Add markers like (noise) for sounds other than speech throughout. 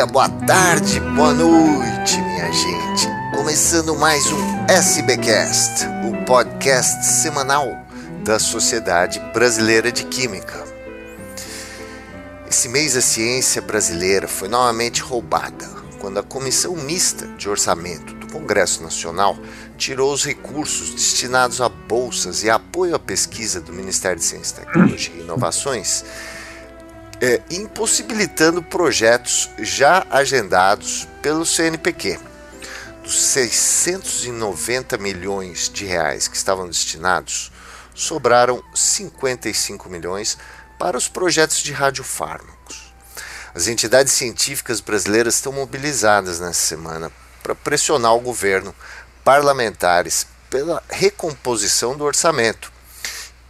dia, boa tarde, boa noite, minha gente. Começando mais um SBcast, o podcast semanal da Sociedade Brasileira de Química. Esse mês a ciência brasileira foi novamente roubada quando a Comissão Mista de Orçamento do Congresso Nacional tirou os recursos destinados a bolsas e apoio à pesquisa do Ministério de Ciência, Tecnologia e Inovações é, impossibilitando projetos já agendados pelo CNPq. Dos 690 milhões de reais que estavam destinados, sobraram 55 milhões para os projetos de radiofármacos. As entidades científicas brasileiras estão mobilizadas nessa semana para pressionar o governo, parlamentares, pela recomposição do orçamento.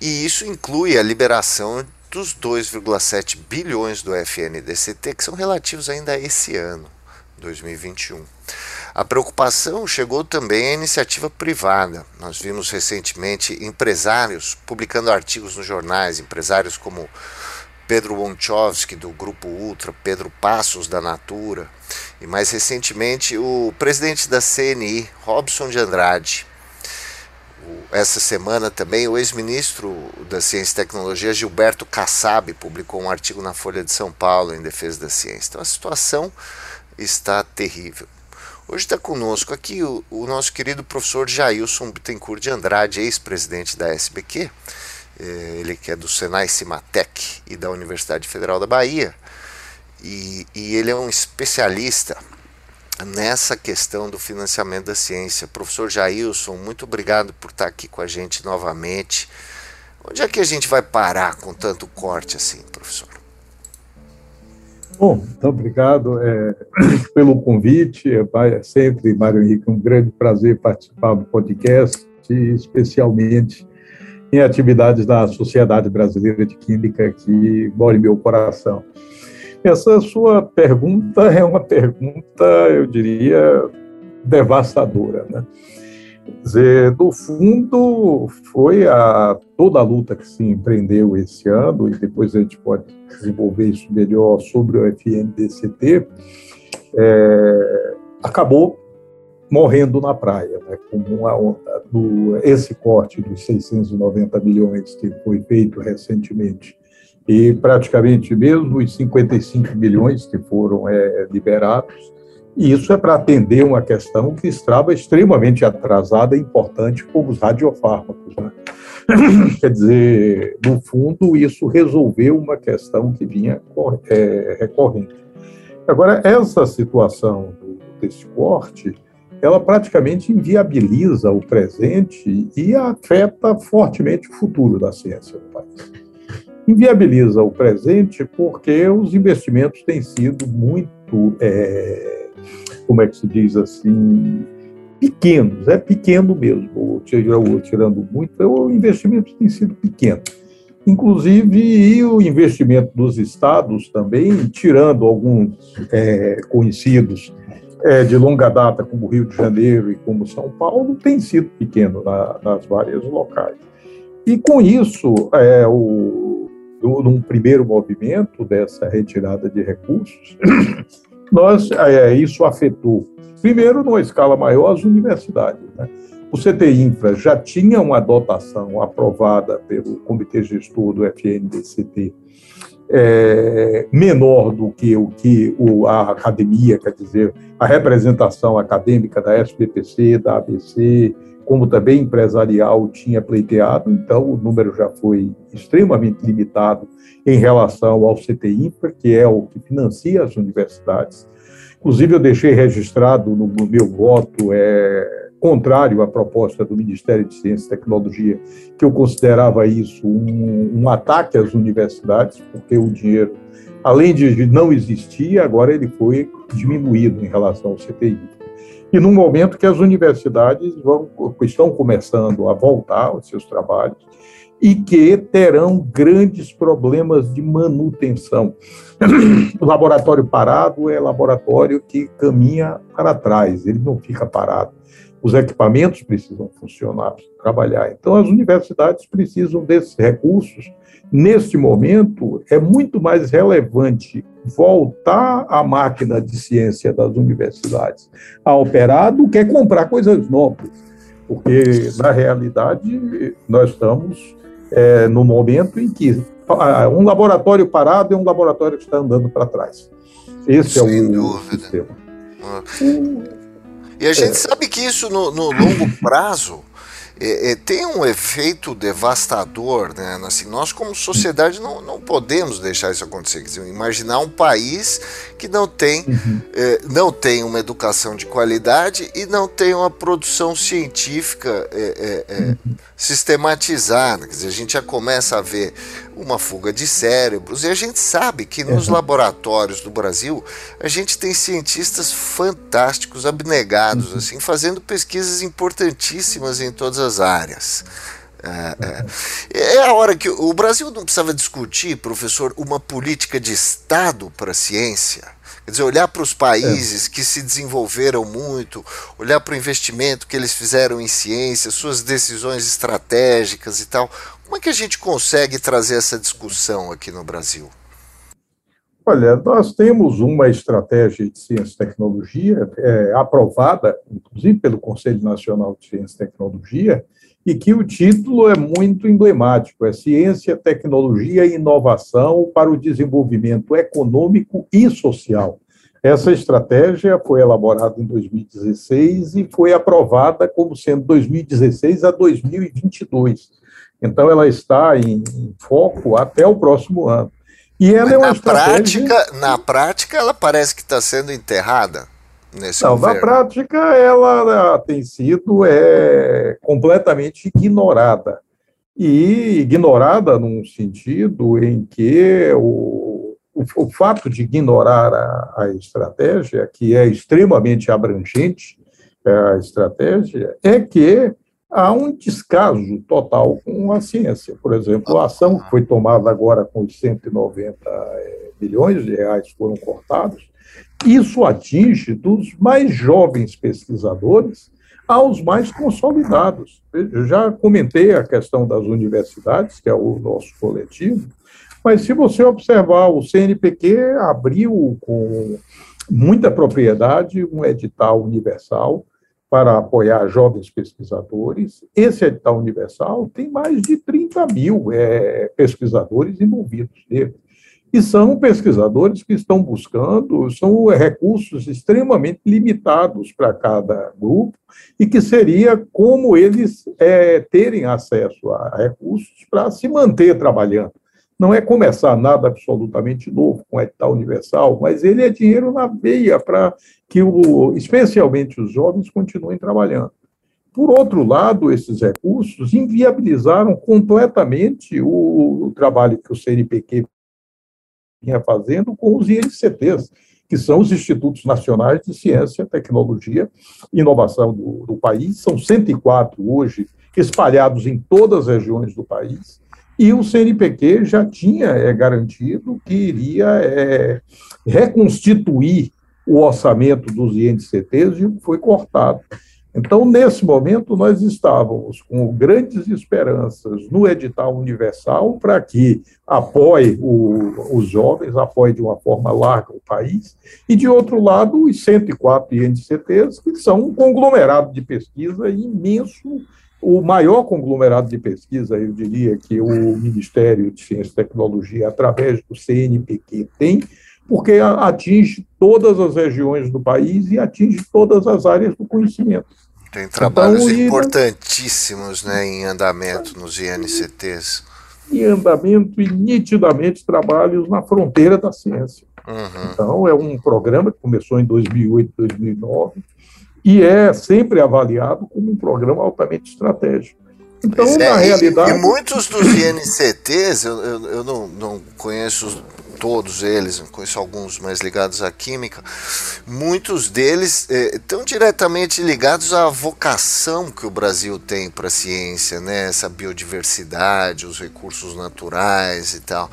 E isso inclui a liberação dos 2,7 bilhões do FNDCT, que são relativos ainda a esse ano, 2021. A preocupação chegou também à iniciativa privada. Nós vimos recentemente empresários publicando artigos nos jornais, empresários como Pedro Wonchovski, do Grupo Ultra, Pedro Passos, da Natura, e mais recentemente o presidente da CNI, Robson de Andrade, essa semana também o ex-ministro da Ciência e Tecnologia, Gilberto Kassab, publicou um artigo na Folha de São Paulo em defesa da ciência. Então a situação está terrível. Hoje está conosco aqui o, o, nosso querido professor Jailson Bittencourt de Andrade, ex-presidente da SBQ, eh, ele que é do Senai Cimatec e da Universidade Federal da Bahia, e, e ele é um especialista nessa questão do financiamento da ciência. Professor Jailson, muito obrigado por estar aqui com a gente novamente. Onde é que a gente vai parar com tanto corte assim, professor? Bom, muito obrigado é, (clears throat) pelo convite. É, é sempre, Mário Henrique, um grande prazer participar do podcast, especialmente em atividades da Sociedade Brasileira de Química, que mora em meu coração. Essa sua pergunta é uma pergunta, eu diria, devastadora. Né? Quer dizer, no fundo, foi a, toda a luta que se empreendeu esse ano, e depois a gente pode desenvolver isso melhor sobre o FNDCT, é, acabou morrendo na praia, né, como onda do, esse corte dos 690 milhões que foi feito recentemente e praticamente mesmo os 55 milhões que foram é, liberados, e isso é para atender uma questão que estava extremamente atrasada e importante, como os radiofármacos. Né? (coughs) Quer dizer, no fundo, isso resolveu uma questão que vinha é, recorrente. Agora, essa situação desse corte, ela praticamente inviabiliza o presente e afeta fortemente o futuro da ciência no país inviabiliza o presente porque os investimentos têm sido muito, é, como é que se diz assim, pequenos, é pequeno mesmo, tirando muito, o investimento tem sido pequeno. Inclusive, o investimento dos estados também, tirando alguns é, conhecidos é, de longa data, como Rio de Janeiro e como São Paulo, tem sido pequeno na, nas várias locais. E com isso, é, o, num primeiro movimento dessa retirada de recursos, (clears throat) nós, é, isso afetou, primeiro, numa escala maior, as universidades. Né? O CT Infra já tinha uma dotação aprovada pelo Comitê Gestor do FNDCT é, menor do que o que o, a academia, quer dizer, a representação acadêmica da SPPC, da ABC, como também empresarial tinha pleiteado, então o número já foi extremamente limitado em relação ao CTI, que é o que financia as universidades. Inclusive, eu deixei registrado no meu voto é, contrário à proposta do Ministério de Ciência e Tecnologia, que eu considerava isso um, um ataque às universidades, porque o dinheiro, além de não existir, agora ele foi diminuído em relação ao CTI e no momento que as universidades vão, estão começando a voltar aos seus trabalhos e que terão grandes problemas de manutenção. O laboratório parado é laboratório que caminha para trás, ele não fica parado. Os equipamentos precisam funcionar, trabalhar. Então, as universidades precisam desses recursos. Neste momento, é muito mais relevante voltar a máquina de ciência das universidades a operar do que comprar coisas novas. Porque, na realidade, nós estamos é, no momento em que um laboratório parado é um laboratório que está andando para trás. Esse Sem é o dúvida. sistema. Ah. E a gente é. sabe que isso no, no longo prazo é, é, tem um efeito devastador, né? Assim, nós como sociedade não, não podemos deixar isso acontecer. Dizer, imaginar um país que não tem, uhum. é, não tem uma educação de qualidade e não tem uma produção científica é, é, é, uhum. sistematizada. Quer dizer, a gente já começa a ver uma fuga de cérebros. E a gente sabe que nos uhum. laboratórios do Brasil a gente tem cientistas fantásticos, abnegados, uhum. assim, fazendo pesquisas importantíssimas em todas as áreas. É, é. é, a hora que o Brasil não precisava discutir, professor, uma política de Estado para a ciência. Quer dizer, olhar para os países é. que se desenvolveram muito, olhar para o investimento que eles fizeram em ciência, suas decisões estratégicas e tal. Como é que a gente consegue trazer essa discussão aqui no Brasil? Olha, nós temos uma estratégia de ciência e tecnologia é, aprovada, inclusive pelo Conselho Nacional de Ciência e Tecnologia, e que o título é muito emblemático: é Ciência, Tecnologia e Inovação para o Desenvolvimento Econômico e Social. Essa estratégia foi elaborada em 2016 e foi aprovada como sendo 2016 a 2022. Então, ela está em, em foco até o próximo ano. E ela Mas é uma na estratégia... prática, na prática, ela parece que está sendo enterrada nesse Não, governo. na prática, ela tem sido é, completamente ignorada. E ignorada num sentido em que o, o, o fato de ignorar a, a, estratégia, que é extremamente abrangente, é, a estratégia, é que há um descaso total com a ciência. Por exemplo, a ação que foi tomada agora com os 190 bilhões eh, de reais foram cortados, isso atinge dos mais jovens pesquisadores aos mais consolidados. Eu já comentei a questão das universidades, que é o nosso coletivo, mas se você observar, o CNPq abriu com muita propriedade um edital universal para apoiar jovens pesquisadores. Esse edital universal tem mais de 30 mil é, pesquisadores envolvidos nele. E são pesquisadores que estão buscando, são recursos extremamente limitados para cada grupo, e que seria como eles é, terem acesso a recursos para se manter trabalhando. Não é começar nada absolutamente novo com edital universal, mas ele é dinheiro na veia para que, o, especialmente os jovens, continuem trabalhando. Por outro lado, esses recursos inviabilizaram completamente o, o trabalho que o CNPq vinha fazendo com os INCTs, que são os Institutos Nacionais de Ciência, Tecnologia e Inovação do, do país. São 104 hoje, espalhados em todas as regiões do país e o CNPq já tinha é, garantido que iria é, reconstituir o orçamento dos INCTs e foi cortado. Então, nesse momento, nós estávamos com grandes esperanças no edital universal para que apoie o, os jovens, apoie de uma forma larga o país, e, de outro lado, os 104 INCTs, que são um conglomerado de pesquisa imenso o maior conglomerado de pesquisa, eu diria, que o Ministério de Ciência e Tecnologia, através do CNPq, tem, porque atinge todas as regiões do país e atinge todas as áreas do conhecimento. Tem trabalhos então, importantíssimos né, em andamento nos INCTs. Em andamento e nitidamente trabalhos na fronteira da ciência. Uhum. Então, é um programa que começou em 2008, 2009, e é sempre avaliado como um programa altamente estratégico. Então, é, na realidade. E, e, muitos dos INCTs, eu, eu, eu não, não conheço todos eles, conheço alguns mais ligados à química, muitos deles eh, estão diretamente ligados à vocação que o Brasil tem para a ciência, né? essa biodiversidade, os recursos naturais e tal.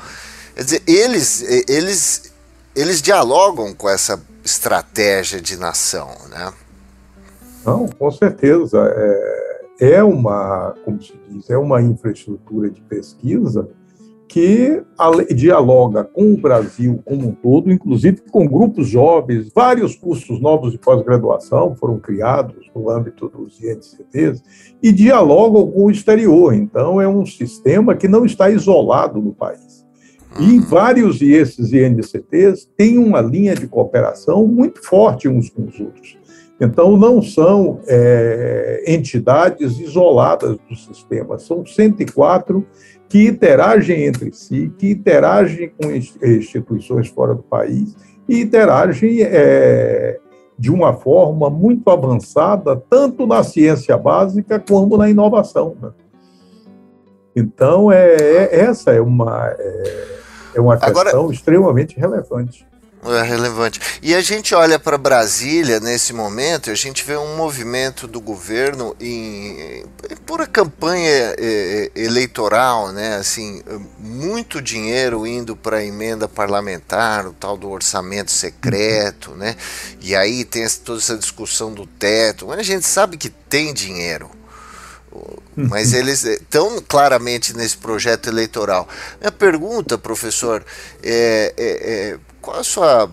Quer dizer, eles, eh, eles, eles dialogam com essa estratégia de nação, né? Não, com certeza. É, é uma, como se diz, é uma infraestrutura de pesquisa que dialoga com o Brasil como um todo, inclusive com grupos jovens, vários cursos novos de pós-graduação foram criados no âmbito dos INCTs e dialogam com o exterior. Então, é um sistema que não está isolado no país. E vários desses INCTs têm uma linha de cooperação muito forte uns com os outros. Então, não são é, entidades isoladas do sistema, são 104 que interagem entre si, que interagem com instituições fora do país e interagem é, de uma forma muito avançada, tanto na ciência básica como na inovação. Né? Então, é, é, essa é uma, é, é uma questão Agora... extremamente relevante. É relevante. E a gente olha para Brasília nesse momento, a gente vê um movimento do governo em, em pura campanha é, é, eleitoral, né? Assim, muito dinheiro indo para emenda parlamentar, o tal do orçamento secreto, né? E aí tem toda essa discussão do teto. Mas a gente sabe que tem dinheiro mas eles estão claramente nesse projeto eleitoral. Minha pergunta, professor, é, é, é qual a sua.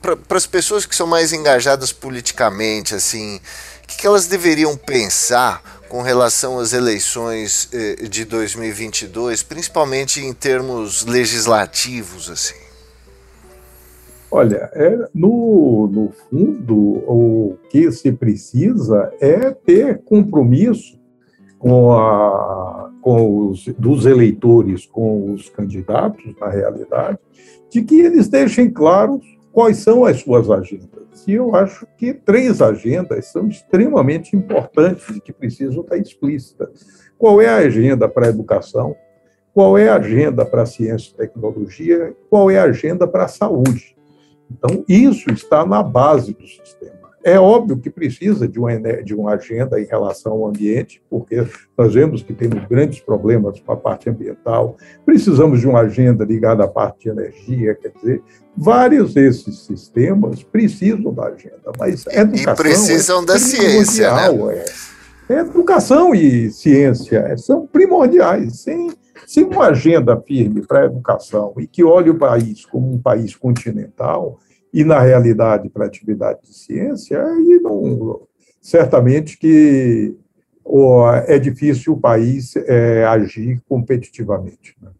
Para as pessoas que são mais engajadas politicamente, assim, o que, que elas deveriam pensar com relação às eleições eh, de 2022, principalmente em termos legislativos, assim? Olha, é, no, no fundo, o que se precisa é ter compromisso com a, com os, dos eleitores, com os candidatos, na realidade, de que eles deixem claros quais são as suas agendas. E eu acho que três agendas são extremamente importantes e que precisam estar explícitas. Qual é a agenda para a educação? Qual é a agenda para a ciência e tecnologia? Qual é a agenda para a saúde? Então, isso está na base do sistema. É óbvio que precisa de uma, de uma agenda em relação ao ambiente, porque nós vemos que temos grandes problemas com a parte ambiental, precisamos de uma agenda ligada à parte de energia, quer dizer, vários desses sistemas precisam da agenda, mas educação. E precisam é da ciência, né? É, educação e ciência são primordiais. Sem, sem uma agenda firme para a educação e que olhe o país como um país continental, e na realidade para a atividade de ciência, aí não, certamente que é difícil o país é, agir competitivamente. Né?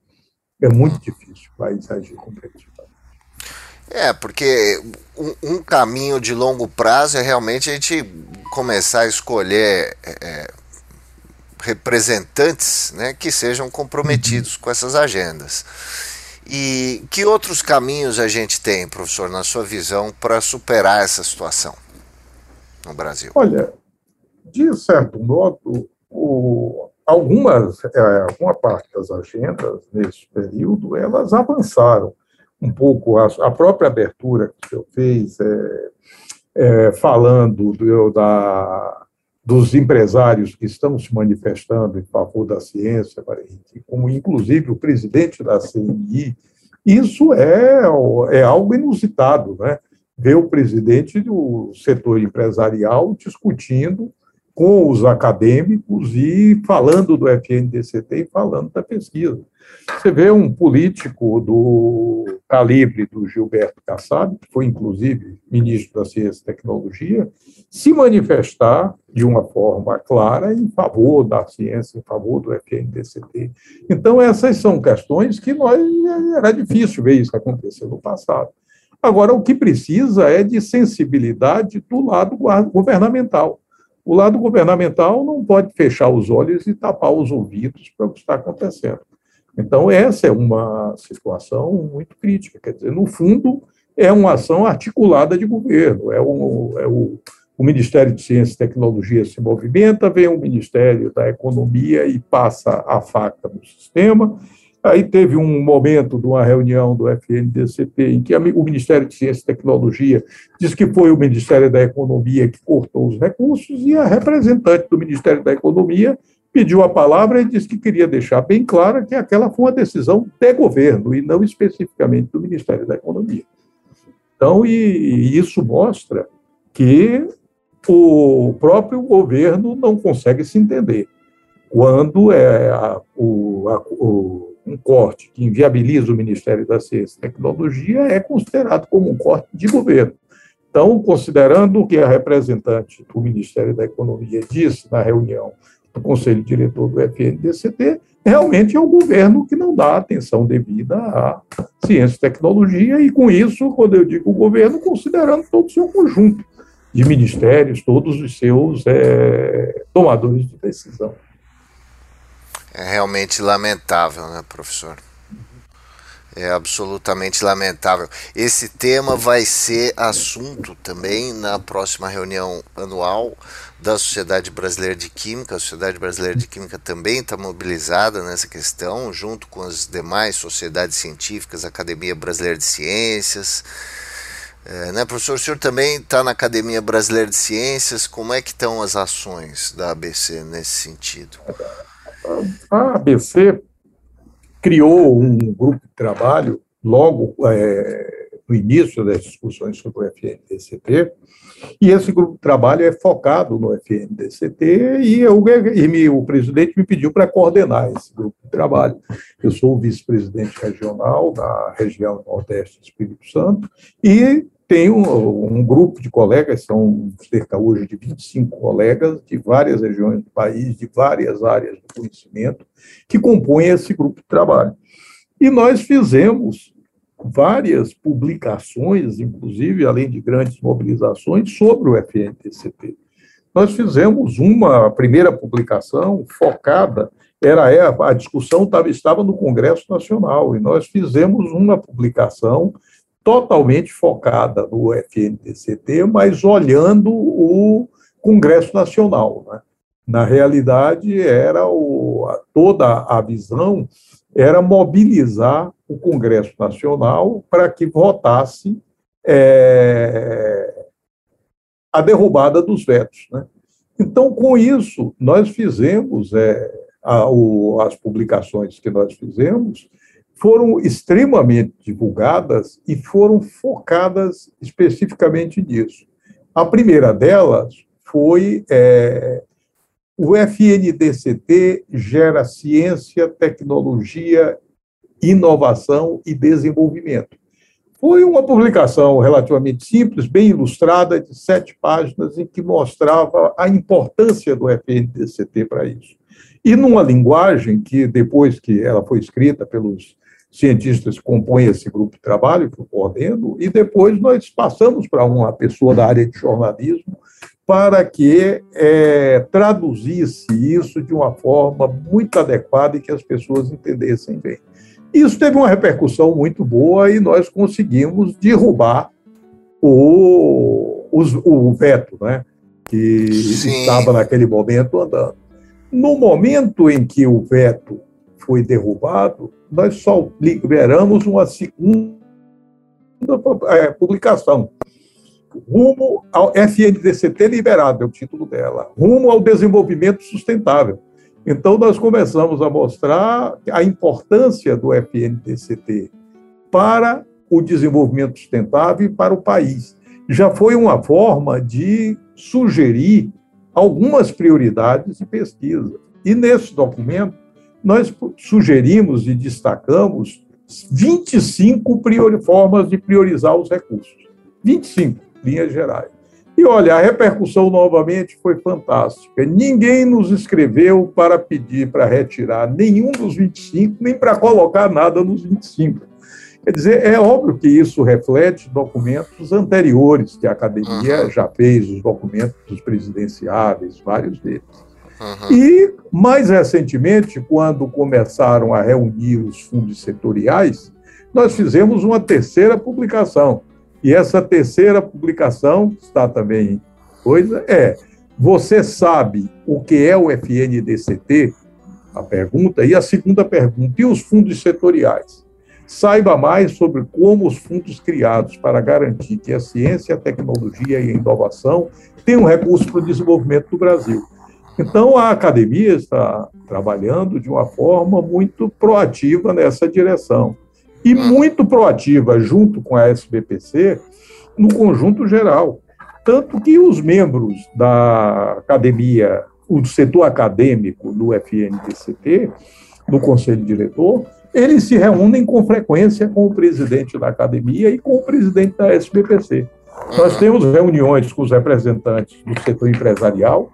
É muito difícil o país agir competitivamente. É, porque um, um, caminho de longo prazo é realmente a gente começar a escolher é, é representantes né, que sejam comprometidos uhum. com essas agendas. E que outros caminhos a gente tem, professor, na sua visão, para superar essa situação no Brasil? Olha, de certo modo, o, algumas, é, alguma parte das agendas nesse período, elas avançaram um pouco. A, a própria abertura que o senhor fez, é, é, falando do, da, dos empresários que estão se manifestando em favor da ciência, como inclusive o presidente da CNI, isso é, é algo inusitado, né? Ver o presidente do setor empresarial discutindo com os acadêmicos e falando do FNDCT e falando da pesquisa. Você vê um político do calibre do Gilberto Kassab, que foi inclusive ministro da Ciência e Tecnologia, se manifestar de uma forma clara em favor da ciência, em favor do FNDCT. Então, essas são questões que nós era difícil ver isso acontecer no passado. Agora, o que precisa é de sensibilidade do lado governamental. O lado governamental não pode fechar os olhos e tapar os ouvidos para o que está acontecendo. Então, essa é uma situação muito crítica. Quer dizer, no fundo, é uma ação articulada de governo. É, um, é o, o Ministério de Ciência e Tecnologia se movimenta, vem o Ministério da Economia e passa a faca no sistema. Aí teve um momento de uma reunião do FNDCP em que o Ministério de Ciência e Tecnologia disse que foi o Ministério da Economia que cortou os recursos e a representante do Ministério da Economia pediu a palavra e disse que queria deixar bem claro que aquela foi uma decisão de governo e não especificamente do Ministério da Economia. Então, e, e isso mostra que o próprio governo não consegue se entender. Quando é a, o, a, o, um corte que inviabiliza o Ministério da Ciência e Tecnologia, é considerado como um corte de governo. Então, considerando o que a representante do Ministério da Economia disse na reunião do Conselho Diretor do FNDCT, realmente é o governo que não dá atenção devida à ciência e tecnologia, e com isso, quando eu digo governo, considerando todo o seu conjunto de ministérios, todos os seus é, tomadores de decisão. É realmente lamentável, né, professor? É absolutamente lamentável. Esse tema vai ser assunto também na próxima reunião anual da Sociedade Brasileira de Química. A Sociedade Brasileira de Química também está mobilizada nessa questão, junto com as demais sociedades científicas, Academia Brasileira de Ciências. É, né, professor, o senhor também está na Academia Brasileira de Ciências. Como é que estão as ações da ABC nesse sentido? A ABC criou um grupo de trabalho logo é, no início das discussões sobre o FNDCT, e esse grupo de trabalho é focado no FNDCT, e, eu, e me, o presidente me pediu para coordenar esse grupo de trabalho. Eu sou o vice-presidente regional da região Nordeste do Espírito Santo, e um, um grupo de colegas, são cerca hoje de 25 colegas de várias regiões do país, de várias áreas do conhecimento, que compõem esse grupo de trabalho. E nós fizemos várias publicações, inclusive, além de grandes mobilizações, sobre o FNTCP. Nós fizemos uma primeira publicação focada, era é, a discussão estava, estava no Congresso Nacional, e nós fizemos uma publicação totalmente focada no FNTCT, mas olhando o Congresso Nacional. Né? Na realidade, era o, toda a visão era mobilizar o Congresso Nacional para que votasse é, a derrubada dos vetos. Né? Então, com isso, nós fizemos é, a, o, as publicações que nós fizemos foram extremamente divulgadas e foram focadas especificamente nisso. A primeira delas foi é, o FNDCT gera ciência, tecnologia, inovação e desenvolvimento. Foi uma publicação relativamente simples, bem ilustrada, de sete páginas, em que mostrava a importância do FNDCT para isso. E numa linguagem que, depois que ela foi escrita pelos cientistas que compõem esse grupo de trabalho, que eu coordeno, e depois nós passamos para uma pessoa da área de jornalismo para que é, traduzisse isso de uma forma muito adequada e que as pessoas entendessem bem. Isso teve uma repercussão muito boa e nós conseguimos derrubar o, o veto, né, que Sim. estava naquele momento andando. No momento em que o veto foi derrubado, nós só liberamos uma segunda é, publicação, rumo ao FNDCT liberado, é o título dela, rumo ao desenvolvimento sustentável. Então, nós começamos a mostrar a importância do FNDCT para o desenvolvimento sustentável e para o país. Já foi uma forma de sugerir algumas prioridades de pesquisa. E nesse documento, nós sugerimos e destacamos 25 formas de priorizar os recursos. 25 linhas gerais. E olha, a repercussão novamente foi fantástica. Ninguém nos escreveu para pedir para retirar nenhum dos 25, nem para colocar nada nos 25. Quer dizer, é óbvio que isso reflete documentos anteriores que a academia já fez, os documentos presidenciáveis, vários deles. Uhum. E, mais recentemente, quando começaram a reunir os fundos setoriais, nós fizemos uma terceira publicação, e essa terceira publicação, está também coisa, é: você sabe o que é o FNDCT? A pergunta. E a segunda pergunta: e os fundos setoriais? Saiba mais sobre como os fundos criados para garantir que a ciência, a tecnologia e a inovação tenham recursos para o desenvolvimento do Brasil. Então, a academia está trabalhando de uma forma muito proativa nessa direção e hum. muito proativa junto com a SBPC no conjunto geral. tanto que os membros da academia, o setor acadêmico do FNDCT, do conselho diretor, eles se reúnem com frequência com o presidente da academia e com o presidente da SBPC. Nós uhum. temos reuniões com os representantes do setor empresarial,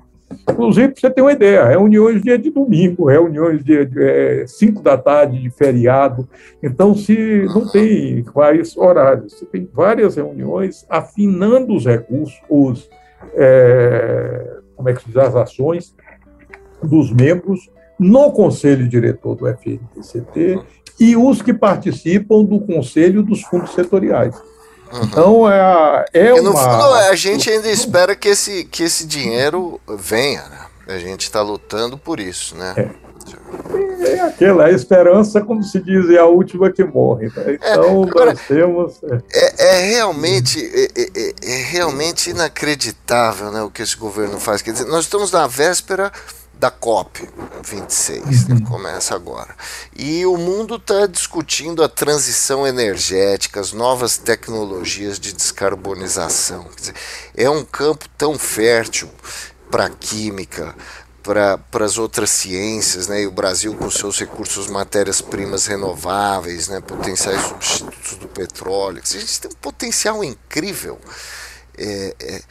Inclusive, para você ter uma ideia, reuniões dia de domingo, reuniões dia de 5 é, da tarde de feriado. Então, se não tem vários horários, você tem várias reuniões afinando os recursos, os, é, como é que se diz, as ações dos membros no conselho diretor do FNTCT e os que participam do conselho dos fundos setoriais. Uhum. Então é, é e no uma... fundo a gente ainda espera que esse, que esse dinheiro venha, né? A gente está lutando por isso, né? É. é aquela é esperança, como se diz, é a última que morre. Né? É, então é, agora, nós temos. É, é, é realmente é, é, realmente inacreditável, né, o que esse governo faz. Quer dizer, nós estamos na véspera da COP 26, né? começa agora. E o mundo está discutindo a transição energética, as novas tecnologias de descarbonização. Dizer, é um campo tão fértil para a química, para as outras ciências, né? E o Brasil com seus recursos matérias-primas renováveis, né? Potenciais substitutos do petróleo. A gente tem um potencial incrível. É, é,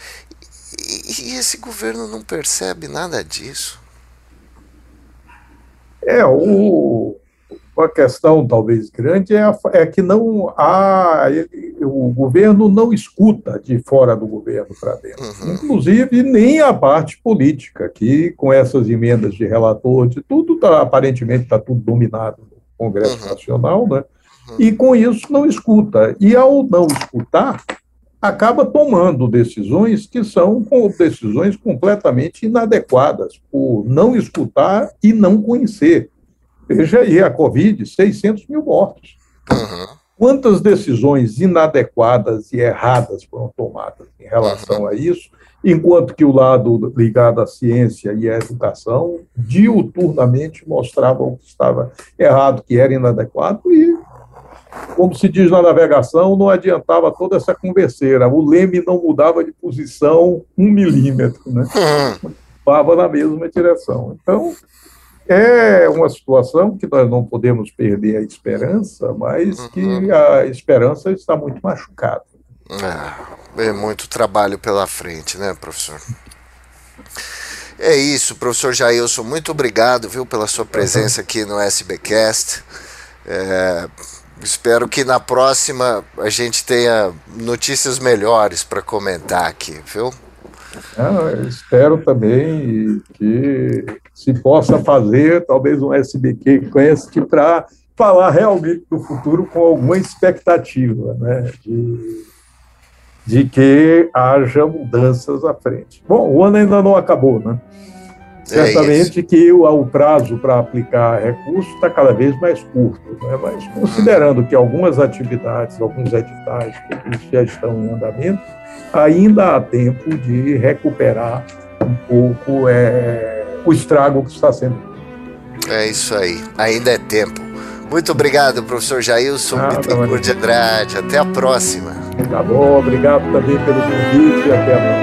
e, e esse governo não percebe nada disso. É, o, a questão talvez grande é, a, é que não há, o governo não escuta de fora do governo para dentro, uhum. inclusive nem a parte política, que com essas emendas de relator, de tudo, tá, aparentemente está tudo dominado no Congresso uhum. Nacional, né? Uhum. e com isso não escuta. E ao não escutar, acaba tomando decisões que são decisões completamente inadequadas, por não escutar e não conhecer. Veja aí, a Covid, 600 mil mortos. Uhum. Quantas decisões inadequadas e erradas foram tomadas em relação a isso, enquanto que o lado ligado à ciência e à educação diuturnamente mostravam que estava errado, que era inadequado, e como se diz na navegação, não adiantava toda essa converseira. O leme não mudava de posição um milímetro, né? Estava na mesma direção. Então, é uma situação que nós não podemos perder a esperança, mas que uhum. a esperança está muito machucada. É, é muito trabalho pela frente, né, professor? É isso, professor Jailson, muito obrigado, viu, pela sua presença aqui no SBcast. É, Espero que na próxima a gente tenha notícias melhores para comentar aqui, viu? Ah, espero também que se possa fazer talvez um SBQ Quest para falar realmente do futuro com alguma expectativa, né? De, de que haja mudanças à frente. Bom, o ano ainda não acabou, né? É Certamente é que o, o prazo para aplicar recursos está cada vez mais curto, né? mas considerando que algumas atividades, alguns editais já estão em andamento, ainda há tempo de recuperar um pouco é, o estrago que está sendo. É isso aí, ainda é tempo. Muito obrigado, professor Jailson ah, Bittencourt de Andrade. Até a próxima. Tá bom, obrigado também pelo convite e até a próxima.